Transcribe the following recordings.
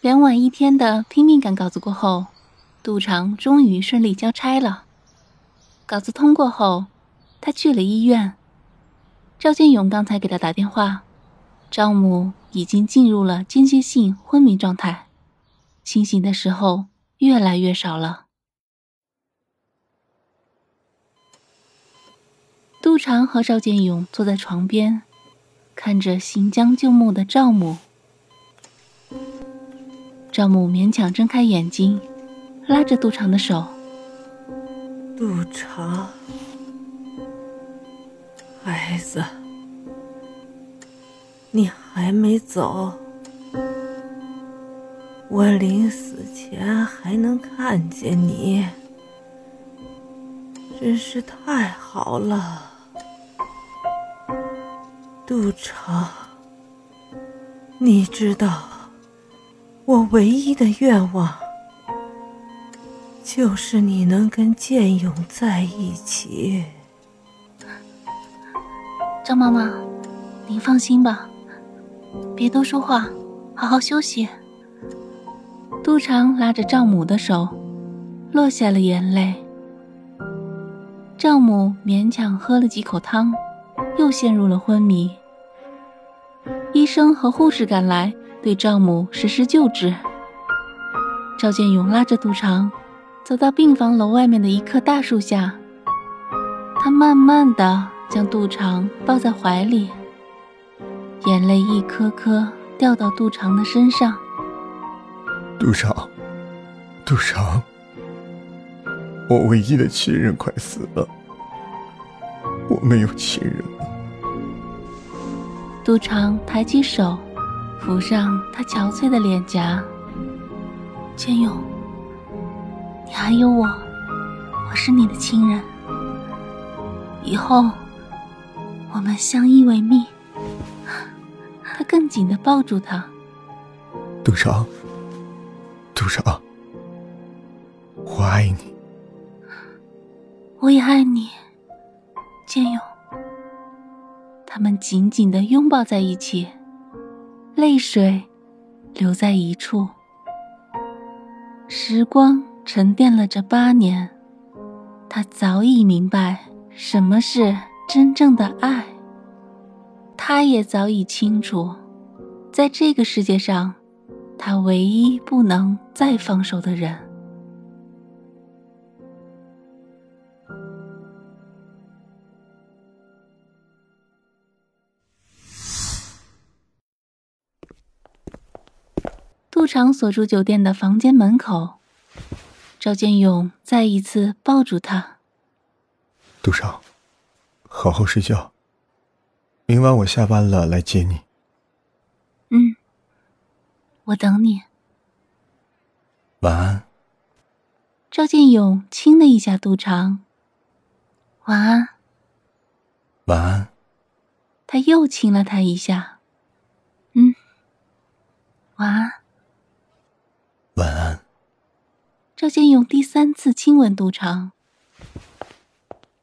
两晚一天的拼命赶稿子过后，杜长终于顺利交差了。稿子通过后，他去了医院。赵建勇刚才给他打电话，赵母已经进入了间歇性昏迷状态，清醒的时候越来越少了。杜长和赵建勇坐在床边，看着行将就木的赵母。赵母勉强睁开眼睛，拉着杜长的手。杜长，孩子，你还没走，我临死前还能看见你，真是太好了。杜长，你知道。我唯一的愿望，就是你能跟建勇在一起。张妈妈，您放心吧，别多说话，好好休息。杜长拉着赵母的手，落下了眼泪。赵母勉强喝了几口汤，又陷入了昏迷。医生和护士赶来。对丈母实施救治。赵建勇拉着杜长，走到病房楼外面的一棵大树下。他慢慢的将杜长抱在怀里，眼泪一颗颗掉到杜长的身上。杜长，杜长，我唯一的亲人快死了，我没有亲人了。杜长抬起手。抚上他憔悴的脸颊，千勇，你还有我，我是你的亲人，以后我们相依为命。他更紧的抱住他，杜少，杜少，我爱你，我也爱你，千勇。他们紧紧的拥抱在一起。泪水留在一处，时光沉淀了这八年，他早已明白什么是真正的爱。他也早已清楚，在这个世界上，他唯一不能再放手的人。杜长所住酒店的房间门口，赵建勇再一次抱住他。杜长，好好睡觉。明晚我下班了来接你。嗯，我等你。晚安。赵建勇亲了一下杜长。晚安。晚安。他又亲了他一下。嗯，晚安。晚安。赵建勇第三次亲吻杜长，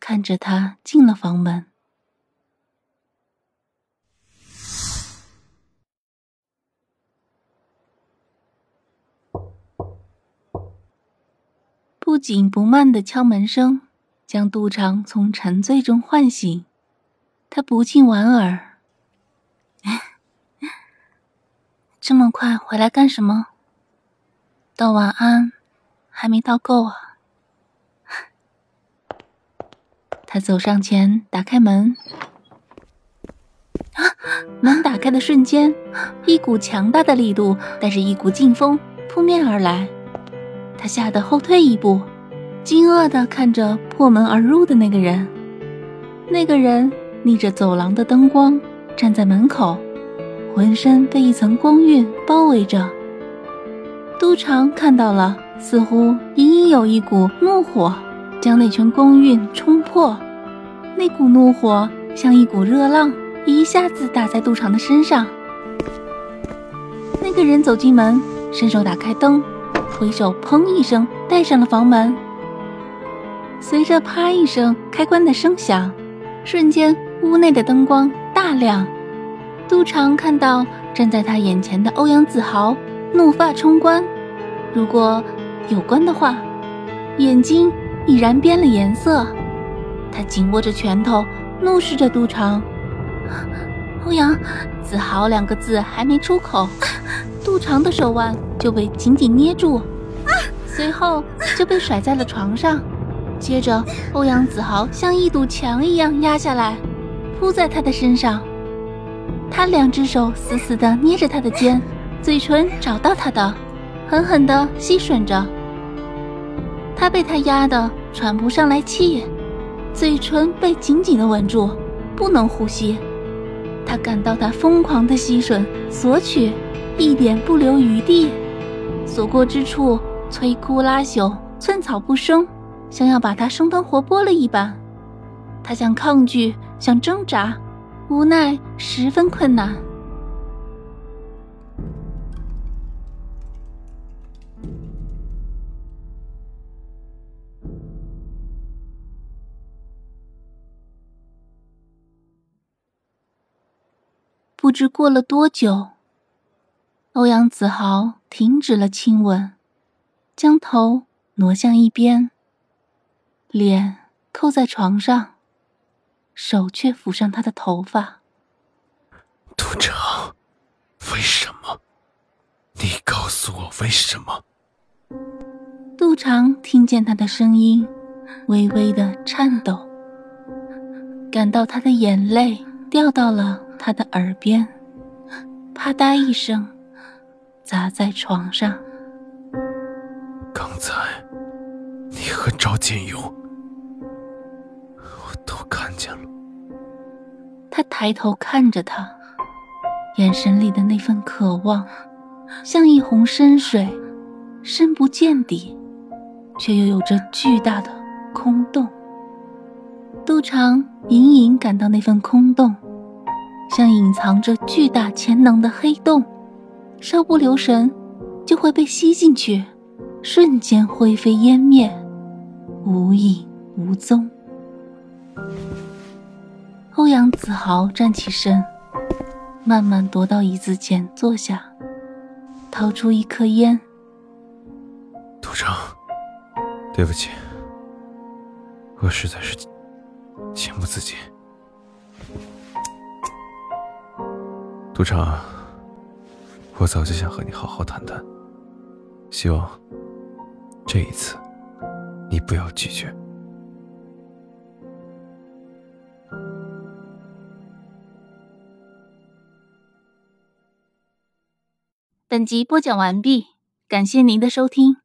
看着他进了房门。不紧不慢的敲门声将杜长从沉醉中唤醒，他不禁莞尔：“ 这么快回来干什么？”道晚安，还没倒够啊！他走上前，打开门。啊！门打开的瞬间，一股强大的力度带着一股劲风扑面而来，他吓得后退一步，惊愕的看着破门而入的那个人。那个人逆着走廊的灯光站在门口，浑身被一层光晕包围着。督常看到了，似乎隐隐有一股怒火将那圈光晕冲破，那股怒火像一股热浪，一下子打在杜长的身上。那个人走进门，伸手打开灯，回手砰一声带上了房门。随着啪一声开关的声响，瞬间屋内的灯光大亮。杜长看到站在他眼前的欧阳子豪。怒发冲冠，如果有关的话，眼睛已然变了颜色。他紧握着拳头，怒视着杜长。欧阳子豪两个字还没出口，杜长的手腕就被紧紧捏住，随后就被甩在了床上。接着，欧阳子豪像一堵墙一样压下来，扑在他的身上。他两只手死死地捏着他的肩。嘴唇找到他的，狠狠地吸吮着。他被他压得喘不上来气，嘴唇被紧紧地吻住，不能呼吸。他感到他疯狂的吸吮、索取，一点不留余地，所过之处摧枯拉朽，寸草不生，像要把他生吞活剥了一般。他想抗拒，想挣扎，无奈十分困难。不知过了多久，欧阳子豪停止了亲吻，将头挪向一边，脸扣在床上，手却抚上他的头发。杜长，为什么？你告诉我为什么？杜长听见他的声音，微微的颤抖，感到他的眼泪掉到了。他的耳边，啪嗒一声，砸在床上。刚才，你和赵建勇，我都看见了。他抬头看着他，眼神里的那份渴望，像一泓深水，深不见底，却又有着巨大的空洞。杜长隐隐感到那份空洞。像隐藏着巨大潜能的黑洞，稍不留神就会被吸进去，瞬间灰飞烟灭，无影无踪。欧阳子豪站起身，慢慢踱到椅子前坐下，掏出一颗烟。杜长，对不起，我实在是情不自禁。杜长，我早就想和你好好谈谈，希望这一次你不要拒绝。本集播讲完毕，感谢您的收听。